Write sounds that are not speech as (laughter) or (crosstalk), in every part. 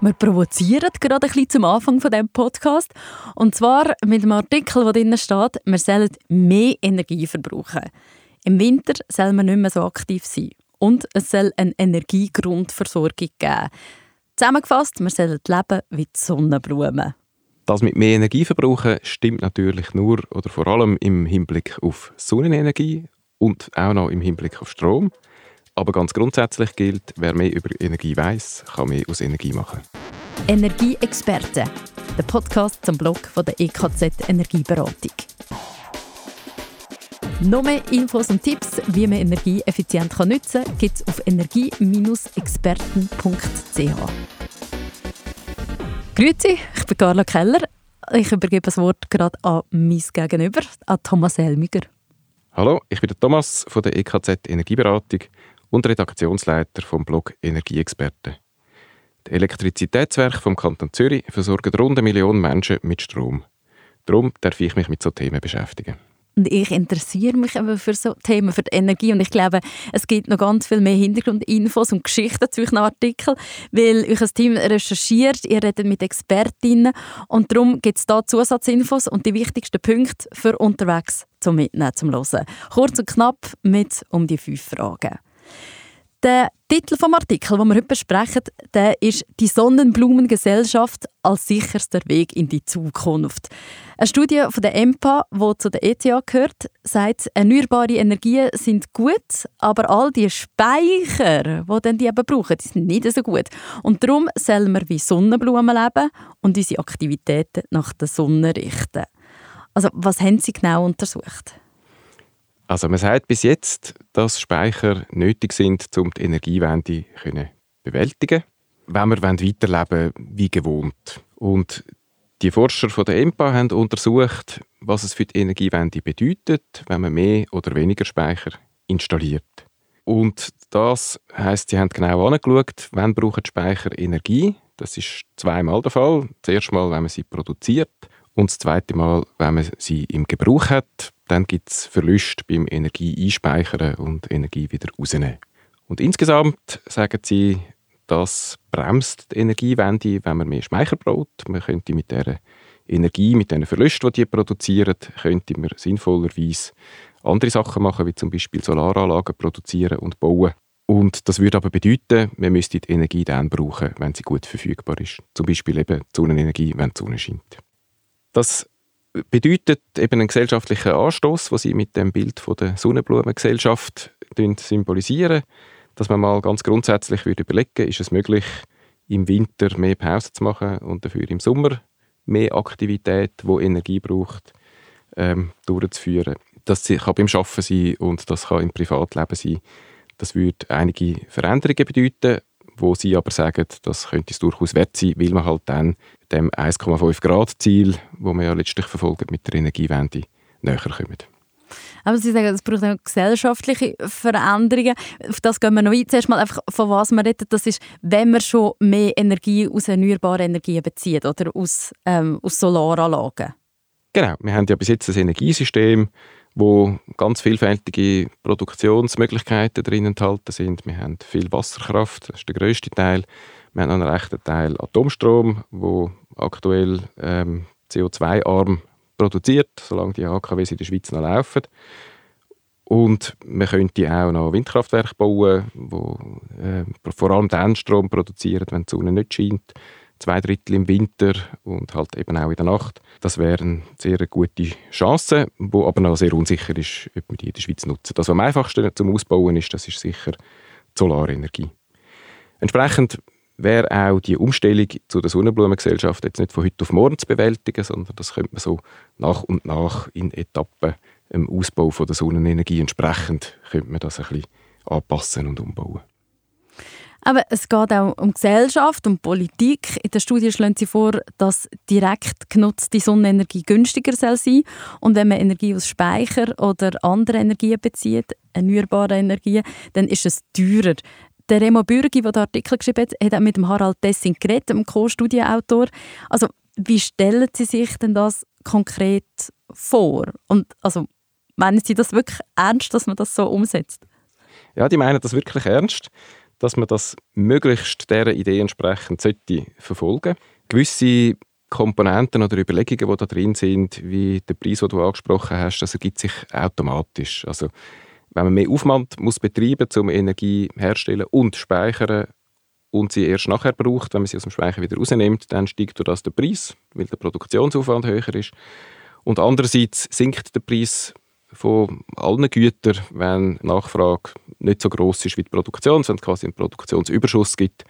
Wir provozieren gerade ein bisschen zum Anfang von dem Podcast. Und zwar mit einem Artikel, wo drin steht, wir sollen mehr Energie verbrauchen. Im Winter soll man nicht mehr so aktiv sein. Und es soll eine Energiegrundversorgung geben. Zusammengefasst, wir sollen leben wie die Sonnenblumen. Das mit mehr Energie verbrauchen stimmt natürlich nur oder vor allem im Hinblick auf Sonnenenergie und auch noch im Hinblick auf Strom. Aber ganz grundsätzlich gilt, wer mehr über Energie weiß, kann mehr aus Energie machen. Energieexperte, der Podcast zum Blog von der EKZ Energieberatung. Noch mehr Infos und Tipps, wie man Energie effizient nutzen kann, gibt es auf energie-experten.ch. Grüezi, ich bin Carla Keller. Ich übergebe das Wort gerade an mein Gegenüber, an Thomas Helmiger. Hallo, ich bin der Thomas von der EKZ Energieberatung und Redaktionsleiter vom Blog Energieexperten. Die Elektrizitätswerke vom Kanton Zürich versorgen rund eine Million Menschen mit Strom. Darum darf ich mich mit so Themen beschäftigen. Und ich interessiere mich eben für so Themen, für die Energie. Und ich glaube, es gibt noch ganz viel mehr Hintergrundinfos und Geschichten zu euren Artikeln, weil ein Team recherchiert, ihr redet mit Expertinnen und darum gibt es da Zusatzinfos und die wichtigsten Punkte für unterwegs zum Mitnehmen, zum Hören. Kurz und knapp mit um die fünf Fragen. Der Titel vom Artikel, den wir heute besprechen, der ist «Die Sonnenblumengesellschaft als sicherster Weg in die Zukunft». Eine Studie von der EMPA, die zu der ETH gehört, sagt, erneuerbare Energien sind gut, aber all die Speicher, die dann die eben brauchen, die sind nicht so gut. Und darum sollen wir wie Sonnenblumen leben und unsere Aktivitäten nach der Sonne richten. Also was haben Sie genau untersucht? Also man sagt bis jetzt, dass Speicher nötig sind, um die Energiewende zu bewältigen, wenn wir weiterleben wie gewohnt. Und die Forscher von der EMPA haben untersucht, was es für die Energiewende bedeutet, wenn man mehr oder weniger Speicher installiert. Und das heißt, sie haben genau angeschaut, wann brauchen Speicher Energie. Das ist zweimal der Fall. Das erste Mal, wenn man sie produziert und das zweite Mal, wenn man sie im Gebrauch hat dann gibt es Verluste beim Energie einspeichern und Energie wieder rausnehmen. Und insgesamt sagen sie, das bremst die Energiewende, wenn man mehr Speicher braucht. Man könnte mit der Energie, mit den Verlusten, die die produzieren, könnte man sinnvollerweise andere Sachen machen, wie zum Beispiel Solaranlagen produzieren und bauen. Und das würde aber bedeuten, man müsste die Energie dann brauchen, wenn sie gut verfügbar ist. Zum Beispiel eben Sonnenenergie, wenn die Sonne scheint. Das bedeutet eben einen gesellschaftlichen Anstoß, was sie mit dem Bild von der Sonnenblumengesellschaft symbolisieren, dass man mal ganz grundsätzlich würde überlegen, ist es möglich, im Winter mehr Pause zu machen und dafür im Sommer mehr Aktivität, wo Energie braucht, ähm, durchzuführen. Das kann beim Arbeiten sein und das kann im Privatleben sein. Das würde einige Veränderungen bedeuten, wo sie aber sagen, das könnte es durchaus wert sein, weil man halt dann dem 1,5 Grad Ziel, wo man ja letztlich verfolgt mit der Energiewende, näher kommt. Aber Sie sagen, es braucht auch gesellschaftliche Veränderungen. Auf das gehen wir noch ein. Zuerst mal einfach, von was man redet. Das ist, wenn man schon mehr Energie aus erneuerbaren Energien bezieht oder aus, ähm, aus Solaranlagen. Genau. Wir haben ja bis jetzt ein Energiesystem, wo ganz vielfältige Produktionsmöglichkeiten drin enthalten sind. Wir haben viel Wasserkraft, das ist der größte Teil. Wir haben einen rechten Teil Atomstrom, wo aktuell ähm, CO2-arm produziert, solange die AKWs in der Schweiz noch laufen. Und man könnte auch noch Windkraftwerke bauen, wo äh, vor allem den Strom produzieren, wenn die Sonne nicht scheint zwei Drittel im Winter und halt eben auch in der Nacht. Das wäre eine sehr gute Chance, wo aber noch sehr unsicher ist, ob wir die in der Schweiz nutzen. Das, was am einfachsten zum Ausbauen ist, das ist sicher die Solarenergie. Entsprechend wäre auch die Umstellung zu der Sonnenblumengesellschaft jetzt nicht von heute auf morgen zu bewältigen, sondern das könnte man so nach und nach in Etappen im Ausbau von der Sonnenenergie entsprechend könnte man das ein bisschen anpassen und umbauen. Aber es geht auch um Gesellschaft, um Politik. In der Studie schlagen sie vor, dass direkt genutzte Sonnenenergie günstiger sein soll. Und wenn man Energie aus Speicher oder anderen Energien bezieht, erneuerbare Energien, dann ist es teurer. Der Remo Bürgi, der den Artikel geschrieben hat, hat auch mit dem Harald Dessing geredet, dem Co-Studienautor. Also, wie stellen Sie sich denn das konkret vor? Und also, meinen Sie das wirklich ernst, dass man das so umsetzt? Ja, die meinen das wirklich ernst. Dass man das möglichst dieser Idee entsprechend sollte verfolgen Gewisse Komponenten oder Überlegungen, die da drin sind, wie der Preis, den du angesprochen hast, das ergibt sich automatisch. Also wenn man mehr Aufwand muss betreiben um Energie herzustellen und speichern und sie erst nachher braucht, wenn man sie aus dem Speicher wieder rausnimmt, dann steigt durch das der Preis, weil der Produktionsaufwand höher ist. Und andererseits sinkt der Preis von allen Gütern, wenn die Nachfrage nicht so groß ist wie die Produktion, es quasi einen Produktionsüberschuss gibt,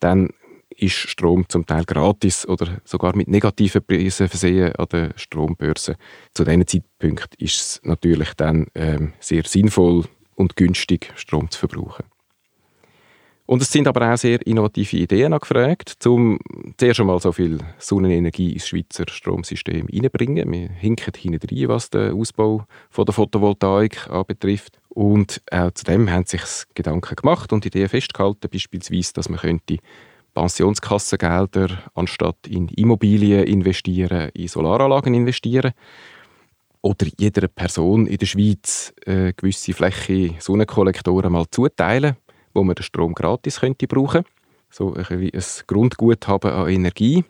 dann ist Strom zum Teil gratis oder sogar mit negativen Preisen versehen an der Strombörse. Zu diesen Zeitpunkt ist es natürlich dann ähm, sehr sinnvoll und günstig, Strom zu verbrauchen. Und es sind aber auch sehr innovative Ideen angefragt, um zuerst einmal so viel Sonnenenergie ins Schweizer Stromsystem hineinzubringen. Wir hinken hinein, was den Ausbau von der Photovoltaik anbetrifft. Und auch zu dem haben sich Gedanken gemacht und Ideen festgehalten, beispielsweise, dass man könnte Pensionskassengelder anstatt in Immobilien investieren, in Solaranlagen investieren oder jeder Person in der Schweiz eine gewisse Fläche Sonnenkollektoren mal zuteilen wo man den Strom gratis könnte brauchen so ein, ein Grundguthaben an Energie.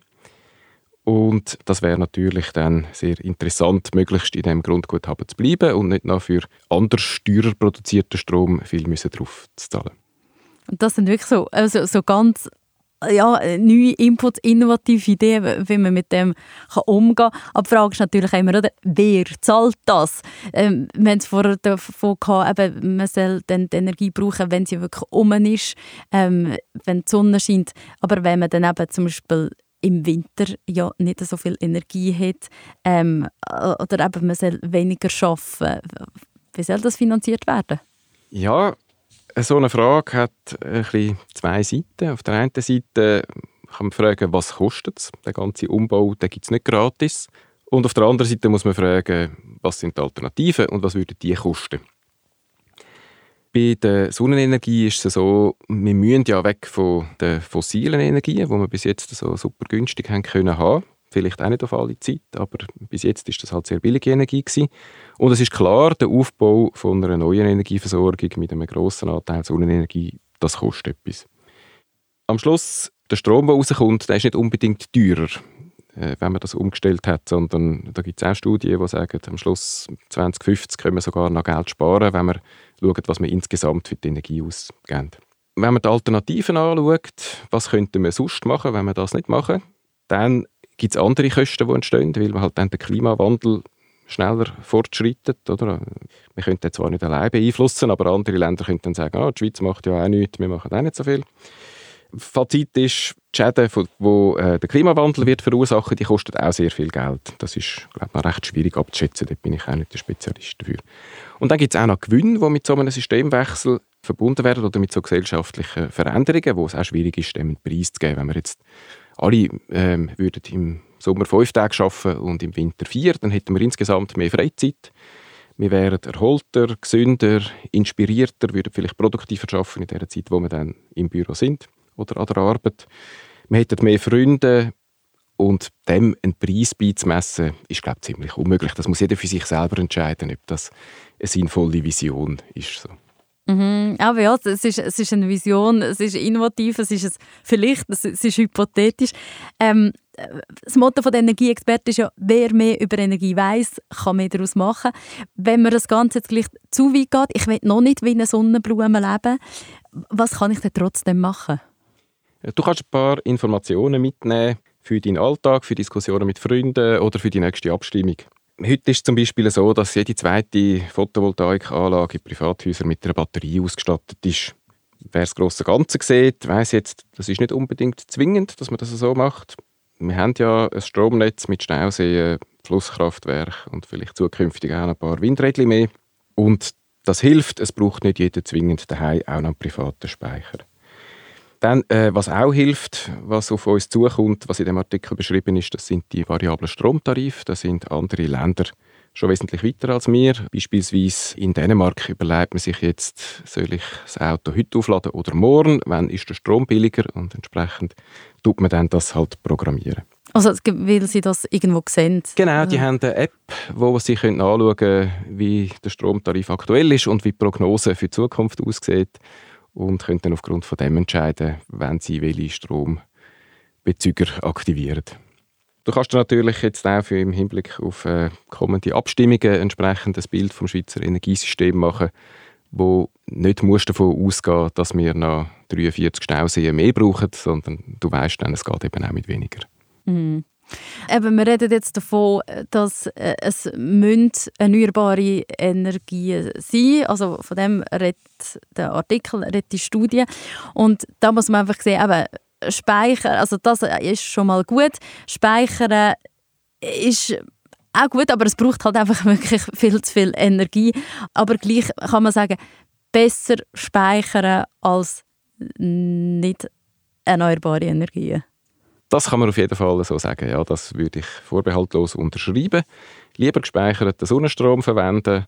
Und das wäre natürlich dann sehr interessant, möglichst in diesem Grundguthaben zu bleiben und nicht noch für anders teurer produzierten Strom viel müssen drauf zu zahlen. Das sind wirklich so, also so ganz ja, neue Inputs, innovative Ideen, wie man mit dem kann umgehen kann. Aber die Frage ist natürlich immer, oder, wer zahlt das? Ähm, wir haben es vorher davon gehabt, eben, man soll dann die Energie brauchen, wenn sie wirklich um ist, ähm, wenn die Sonne scheint. Aber wenn man dann eben zum Beispiel im Winter ja nicht so viel Energie hat ähm, oder eben man soll weniger arbeiten, wie soll das finanziert werden? Ja, so eine Frage hat ein zwei Seiten. Auf der einen Seite kann man fragen, was kostet es? Der ganze Umbau gibt es nicht gratis. Und auf der anderen Seite muss man fragen, was sind die Alternativen und was würden die kosten? Bei der Sonnenenergie ist es so, wir müssen ja weg von den fossilen Energien, die wir bis jetzt so super günstig haben können vielleicht auch nicht auf alle Zeit, aber bis jetzt ist das halt sehr billige Energie gewesen. Und es ist klar, der Aufbau von einer neuen Energieversorgung mit einem grossen Anteil Sonnenenergie, das kostet etwas. Am Schluss, der Strom, der rauskommt, der ist nicht unbedingt teurer, äh, wenn man das umgestellt hat, sondern da gibt es auch Studien, die sagen, am Schluss 2050 können wir sogar noch Geld sparen, wenn wir schauen, was wir insgesamt für die Energie ausgeben. Wenn man die Alternativen anschaut, was könnten wir sonst machen, wenn wir das nicht machen, dann gibt es andere Kosten, die entstehen, weil man halt dann den Klimawandel schneller fortschreitet. Oder? Wir könnten den zwar nicht allein beeinflussen, aber andere Länder könnten dann sagen, ah, die Schweiz macht ja auch nichts, wir machen auch nicht so viel. Fazit ist, die Schäden, die äh, der Klimawandel wird verursachen, die kosten auch sehr viel Geld. Das ist, glaube ich, recht schwierig abzuschätzen. Da bin ich auch nicht der Spezialist dafür. Und dann gibt es auch noch Gewinne, die mit so einem Systemwechsel verbunden werden oder mit so gesellschaftlichen Veränderungen, wo es auch schwierig ist, dem einen Preis zu geben. Wenn wir jetzt alle ähm, würden im Sommer fünf Tage arbeiten und im Winter vier, dann hätten wir insgesamt mehr Freizeit. Wir wären erholter, gesünder, inspirierter, würden vielleicht produktiver arbeiten in der Zeit, wo wir dann im Büro sind oder an der Arbeit. Wir hätten mehr Freunde und dem einen Preis beizumessen, ist glaube ich, ziemlich unmöglich. Das muss jeder für sich selber entscheiden, ob das eine sinnvolle Vision ist. So. Mhm, aber ja, es ist, es ist eine Vision, es ist innovativ, es ist ein, vielleicht, es, es ist hypothetisch. Ähm, das Motto der Energieexperten ist ja, wer mehr über Energie weiß, kann mehr daraus machen. Wenn mir das Ganze jetzt gleich zu weit geht, ich will noch nicht wie eine Sonnenblume leben, was kann ich denn trotzdem machen? Du kannst ein paar Informationen mitnehmen für deinen Alltag, für Diskussionen mit Freunden oder für die nächste Abstimmung. Heute ist es zum Beispiel so, dass jede zweite Photovoltaikanlage in Privathäusern mit einer Batterie ausgestattet ist. Wer das grosse Ganze sieht, weiß jetzt, das ist nicht unbedingt zwingend, dass man das so macht. Wir haben ja ein Stromnetz mit Stauseen, Flusskraftwerk und vielleicht zukünftig auch ein paar Windräder mehr. Und das hilft, es braucht nicht jeder zwingend daheim auch noch einen privaten Speicher. Dann, äh, was auch hilft, was auf uns zukommt, was in dem Artikel beschrieben ist, das sind die variablen Stromtarife. Da sind andere Länder schon wesentlich weiter als wir. Beispielsweise in Dänemark überlegt man sich jetzt, soll ich das Auto heute aufladen oder morgen? Wann ist der Strom billiger? Und entsprechend tut man dann das halt programmieren. Also weil sie das irgendwo sehen? Genau, die haben eine App, wo sie anschauen können, wie der Stromtarif aktuell ist und wie die Prognose für die Zukunft aussieht. Und können dann aufgrund von dem entscheiden, wenn sie welche Strombezüger aktivieren. Du kannst natürlich jetzt auch für im Hinblick auf äh, kommende Abstimmungen entsprechend ein Bild vom Schweizer Energiesystem machen, wo nicht musst davon ausgehen, dass wir noch 43 Stauseen mehr brauchen, sondern du weißt dann, es geht eben auch mit weniger. Mhm. Eben, wir reden jetzt davon, dass äh, es erneuerbare Energien sein Also von dem redet der Artikel, redet die Studie. Und da muss man einfach sehen, eben, Speichern, also das ist schon mal gut. Speichern ist auch gut, aber es braucht halt einfach (laughs) wirklich viel zu viel Energie. Aber gleich kann man sagen, besser speichern als nicht erneuerbare Energien. Das kann man auf jeden Fall so sagen. Ja, das würde ich vorbehaltlos unterschreiben. Lieber gespeicherten Sonnenstrom verwenden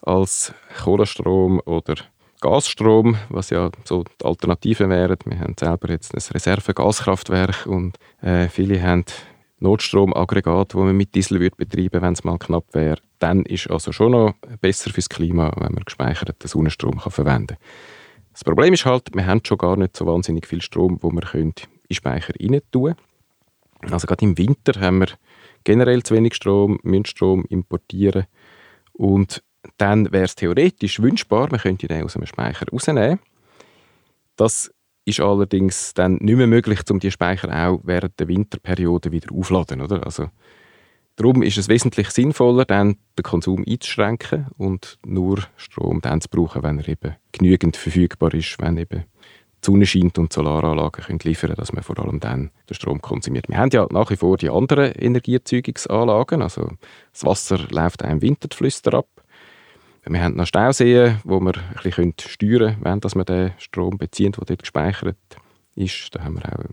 als Kohlenstrom oder Gasstrom, was ja so die Alternativen wären. Wir haben selber jetzt ein Reserve-Gaskraftwerk und äh, viele haben Notstromaggregat, wo man mit Diesel wird betreiben, wenn es mal knapp wäre. Dann ist also schon noch besser fürs Klima, wenn man gespeicherten Sonnenstrom kann verwenden. Das Problem ist halt, wir haben schon gar nicht so wahnsinnig viel Strom, wo wir können in Speicher rein tun. Also gerade im Winter haben wir generell zu wenig Strom, müssen Strom importieren und dann wäre es theoretisch wünschbar, man könnte den aus dem Speicher rausnehmen. Das ist allerdings dann nicht mehr möglich, um die Speicher auch während der Winterperiode wieder aufzuladen. Oder? Also, darum ist es wesentlich sinnvoller, dann den Konsum einzuschränken und nur Strom dann zu brauchen, wenn er eben genügend verfügbar ist, wenn eben Sonne scheint und Solaranlagen können liefern dass man vor allem dann den Strom konsumiert. Wir haben ja nach wie vor die anderen Energieerzeugungsanlagen, also das Wasser läuft auch im Winter die Flüsse ab. Wir haben noch Stauseen, wo wir ein bisschen steuern können, wenn wir den Strom beziehen, der dort gespeichert ist. Da haben wir auch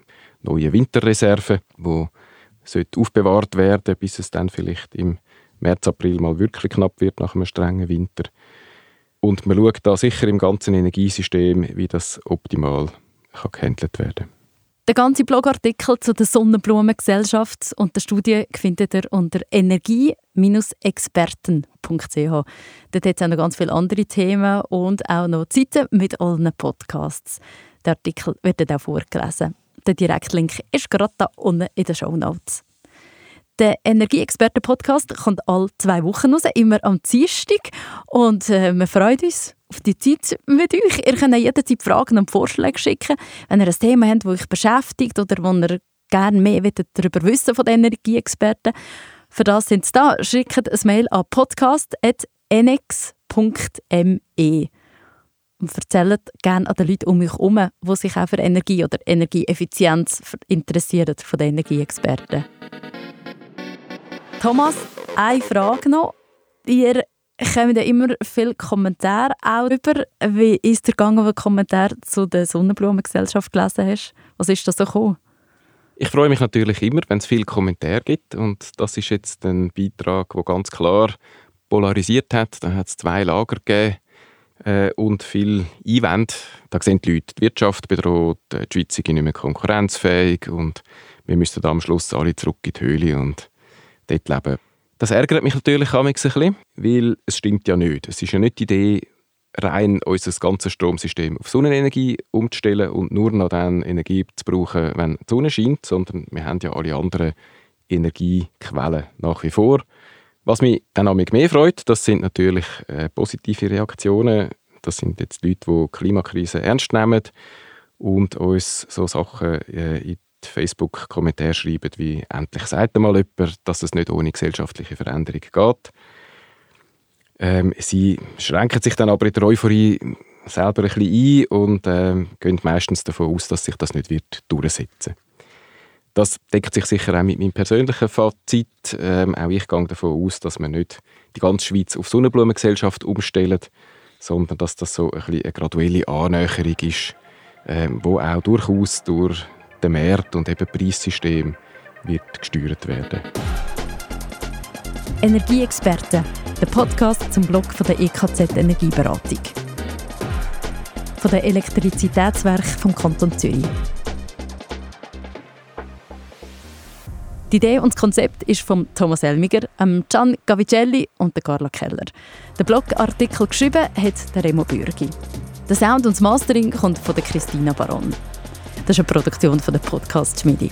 neue Winterreserven, die aufbewahrt werden bis es dann vielleicht im März, April mal wirklich knapp wird nach einem strengen Winter. Und man schaut da sicher im ganzen Energiesystem, wie das optimal kann gehandelt werden kann. Den ganzen Blogartikel zu der Sonnenblumengesellschaft und der Studie findet ihr unter energie-experten.ch. Dort hat es auch noch ganz viele andere Themen und auch noch Zeiten mit allen Podcasts. Der Artikel wird dann auch vorgelesen. Der Direktlink ist gerade da unten in den Show Notes. Der Energieexperten-Podcast kommt alle zwei Wochen raus, immer am Dienstag. Und äh, wir freuen uns auf die Zeit mit euch. Ihr könnt jederzeit Fragen und Vorschläge schicken, wenn ihr ein Thema habt, das euch beschäftigt oder wo ihr gerne mehr darüber wissen von den Energieexperten. Für das sind sie da. Schickt ein Mail an podcast.enex.me und erzählt gerne an den Leuten um euch herum, die sich auch für Energie oder Energieeffizienz interessieren, von den Energieexperten. Thomas, eine Frage noch. Ihr kommen ja immer viele Kommentare auch über. Wie ist der wenn du Kommentar zu der Sonnenblumengesellschaft gelesen hast? Was ist da so gekommen? Ich freue mich natürlich immer, wenn es viele Kommentare gibt. Und das ist jetzt ein Beitrag, der ganz klar polarisiert hat. Da hat es zwei Lager gegeben äh, und viel Einwände. Da sehen die Leute die Wirtschaft bedroht, die Schweiz ist nicht mehr konkurrenzfähig und wir müssten am Schluss alle zurück in die Höhle und dort leben. Das ärgert mich natürlich ein bisschen, weil es stimmt ja nicht. Es ist ja nicht die Idee, rein unser ganzes Stromsystem auf Sonnenenergie umzustellen und nur noch dann Energie zu brauchen, wenn die Sonne scheint, sondern wir haben ja alle anderen Energiequellen nach wie vor. Was mich dann auch mehr freut, das sind natürlich äh, positive Reaktionen. Das sind jetzt Leute, die die Klimakrise ernst nehmen und uns so Sachen äh, in Facebook-Kommentare schreiben, wie «Endlich sagt einmal jemand, dass es nicht ohne gesellschaftliche Veränderung geht». Ähm, sie schränken sich dann aber in der Euphorie selber ein bisschen ein und ähm, gehen meistens davon aus, dass sich das nicht wird durchsetzen Das deckt sich sicher auch mit meinem persönlichen Fazit. Ähm, auch ich gehe davon aus, dass man nicht die ganze Schweiz auf Sonnenblumengesellschaft umstellt, sondern dass das so ein bisschen eine graduelle Annäherung ist, ähm, wo auch durchaus durch der Markt und eben Preissystem wird gesteuert werden. Energieexperten, der Podcast zum Blog von der EKZ Energieberatung. Von den Elektrizitätswerken vom Kanton Zürich. Die Idee und das Konzept ist von Thomas Elmiger, Gian Gavicelli und Carla Keller. Der Blogartikel geschrieben hat der Remo Bürgi. Der Sound und das Mastering kommt von der Christina Baron. Das ist eine Produktion von der Podcast Schmiede.